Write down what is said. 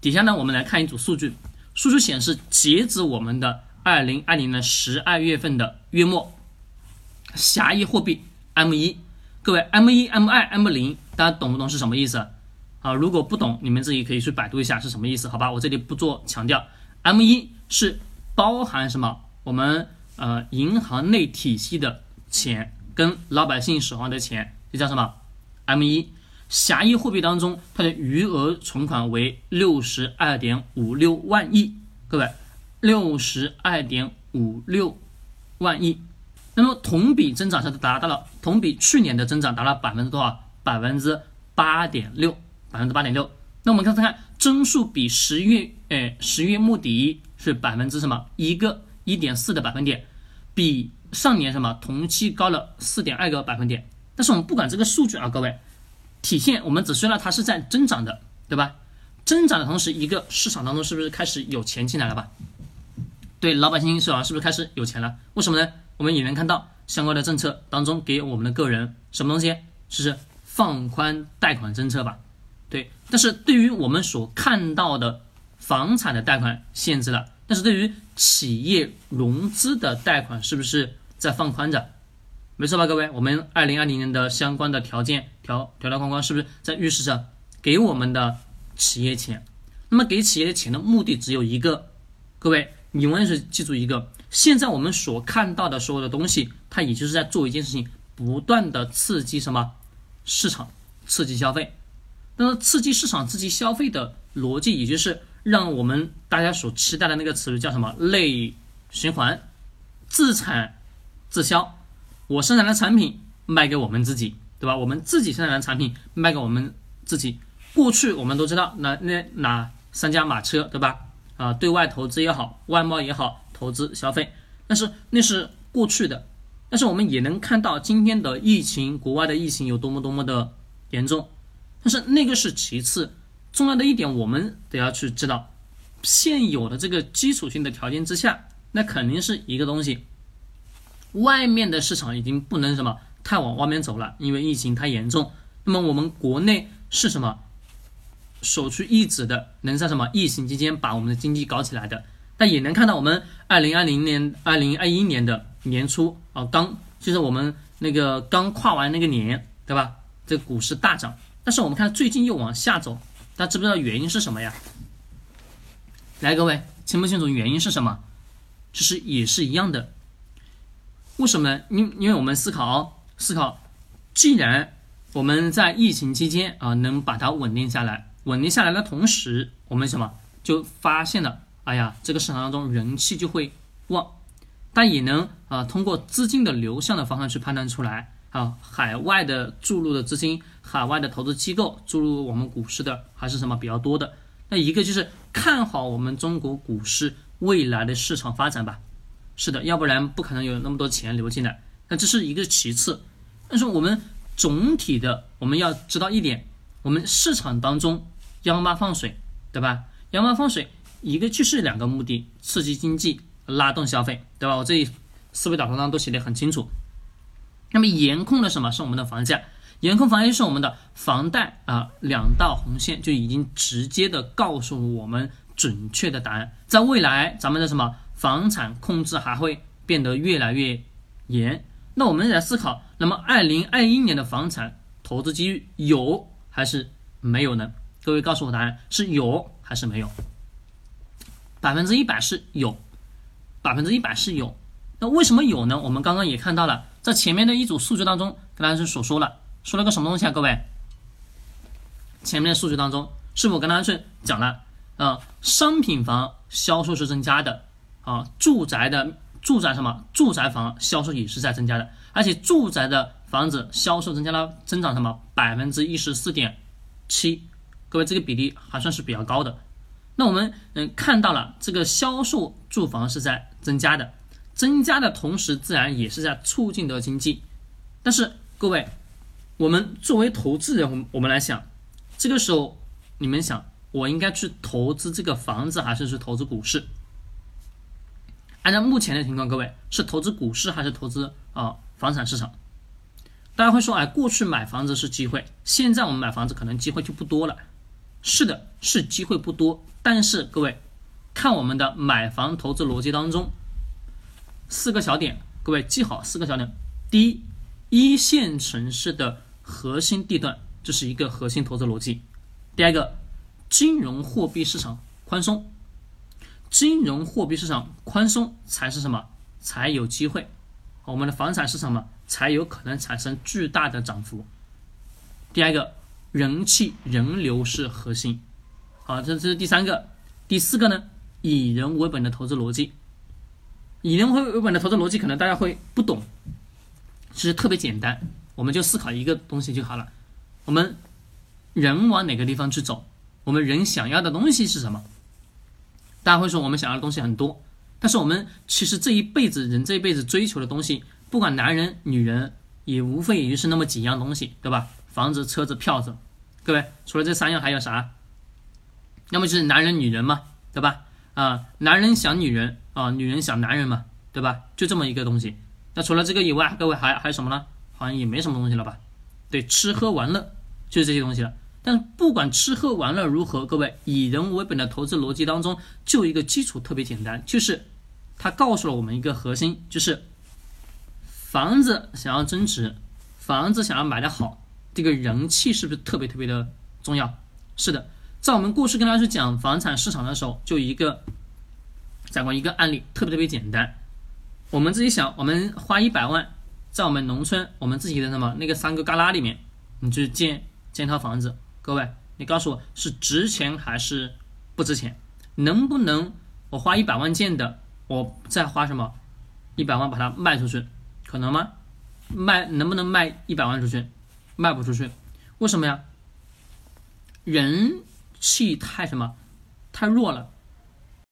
底下呢，我们来看一组数据，数据显示，截止我们的二零二零年十二月份的月末，狭义货币 M 一，各位 M 一、M 二、M 零，大家懂不懂是什么意思？啊，如果不懂，你们自己可以去百度一下是什么意思，好吧？我这里不做强调。M 一是包含什么？我们呃银行内体系的钱跟老百姓手上的钱，这叫什么？M 一。狭义货币当中，它的余额存款为六十二点五六万亿，各位，六十二点五六万亿。那么同比增长是达到了同比去年的增长达到百分之多少？百分之八点六，百分之八点六。那我们看看增速比十月，哎，十月末底是百分之什么？一个一点四的百分点，比上年什么同期高了四点二个百分点。但是我们不管这个数据啊，各位。体现我们只需要它是在增长的，对吧？增长的同时，一个市场当中是不是开始有钱进来了吧？对，老百姓手上是不是开始有钱了？为什么呢？我们也能看到相关的政策当中给我们的个人什么东西？是放宽贷款政策吧？对。但是对于我们所看到的房产的贷款限制了，但是对于企业融资的贷款是不是在放宽着？没错吧，各位，我们二零二零年的相关的条件条条框框是不是在预示着给我们的企业钱？那么给企业的钱的目的只有一个，各位，你永远是记住一个，现在我们所看到的所有的东西，它也就是在做一件事情，不断的刺激什么市场，刺激消费。那么刺激市场、刺激消费的逻辑，也就是让我们大家所期待的那个词语叫什么？内循环，自产自销。我生产的产品卖给我们自己，对吧？我们自己生产的产品卖给我们自己。过去我们都知道，那那哪三驾马车，对吧？啊，对外投资也好，外贸也好，投资消费，但是那是过去的。但是我们也能看到今天的疫情，国外的疫情有多么多么的严重。但是那个是其次，重要的一点，我们得要去知道，现有的这个基础性的条件之下，那肯定是一个东西。外面的市场已经不能什么太往外面走了，因为疫情太严重。那么我们国内是什么首屈一指的，能在什么疫情期间把我们的经济搞起来的？但也能看到我们二零二零年、二零二一年的年初啊，刚就是我们那个刚跨完那个年，对吧？这股市大涨，但是我们看最近又往下走，大家知不知道原因是什么呀？来，各位清不清楚原因是什么？其实也是一样的。为什么？因因为我们思考思考，既然我们在疫情期间啊能把它稳定下来，稳定下来的同时，我们什么就发现了，哎呀，这个市场当中人气就会旺，但也能啊通过资金的流向的方向去判断出来啊，海外的注入的资金，海外的投资机构注入我们股市的还是什么比较多的？那一个就是看好我们中国股市未来的市场发展吧。是的，要不然不可能有那么多钱流进来。那这是一个其次，但是我们总体的我们要知道一点，我们市场当中央妈放水，对吧？央妈放水，一个就是两个目的：刺激经济，拉动消费，对吧？我这里思维导图上都写的很清楚。那么严控的什么是我们的房价？严控房价是我们的房贷啊，两道红线就已经直接的告诉我们准确的答案。在未来，咱们的什么？房产控制还会变得越来越严，那我们来思考，那么二零二一年的房产投资机遇有还是没有呢？各位告诉我答案，是有还是没有？百分之一百是有，百分之一百是有。那为什么有呢？我们刚刚也看到了，在前面的一组数据当中，跟大家所说了，说了个什么东西啊？各位，前面的数据当中，是否跟大家去讲了啊？商品房销售是增加的。啊，住宅的住宅什么？住宅房销售也是在增加的，而且住宅的房子销售增加了，增长什么？百分之一十四点七，各位这个比例还算是比较高的。那我们嗯看到了这个销售住房是在增加的，增加的同时自然也是在促进的经济。但是各位，我们作为投资人，我们来想，这个时候你们想，我应该去投资这个房子，还是去投资股市？按照目前的情况，各位是投资股市还是投资啊房产市场？大家会说，哎，过去买房子是机会，现在我们买房子可能机会就不多了。是的，是机会不多，但是各位看我们的买房投资逻辑当中四个小点，各位记好四个小点。第一，一线城市的核心地段，这是一个核心投资逻辑。第二个，金融货币市场宽松，金融货币市场宽松才是什么？才有机会，我们的房产市场嘛，才有可能产生巨大的涨幅。第二个，人气人流是核心。好，这这是第三个。第四个呢，以人为本的投资逻辑。以人为为本的投资逻辑，可能大家会不懂，其实特别简单，我们就思考一个东西就好了。我们人往哪个地方去走？我们人想要的东西是什么？大家会说我们想要的东西很多，但是我们其实这一辈子人这一辈子追求的东西，不管男人女人，也无非也就是那么几样东西，对吧？房子、车子、票子。各位，除了这三样还有啥？要么就是男人、女人嘛，对吧？啊，男人想女人啊，女人想男人嘛，对吧？就这么一个东西。那除了这个以外，各位还还有什么呢？好像也没什么东西了吧？对，吃喝玩乐就是这些东西了。但不管吃喝玩乐如何，各位以人为本的投资逻辑当中，就一个基础特别简单，就是它告诉了我们一个核心，就是房子想要增值，房子想要买的好，这个人气是不是特别特别的重要？是的，在我们过去跟大家去讲房产市场的时候，就一个讲过一个案例，特别特别简单。我们自己想，我们花一百万，在我们农村，我们自己的什么那个三个旮旯里面，你去建建套房子。各位，你告诉我是值钱还是不值钱？能不能我花一百万建的，我再花什么一百万把它卖出去，可能吗？卖能不能卖一百万出去？卖不出去，为什么呀？人气太什么？太弱了。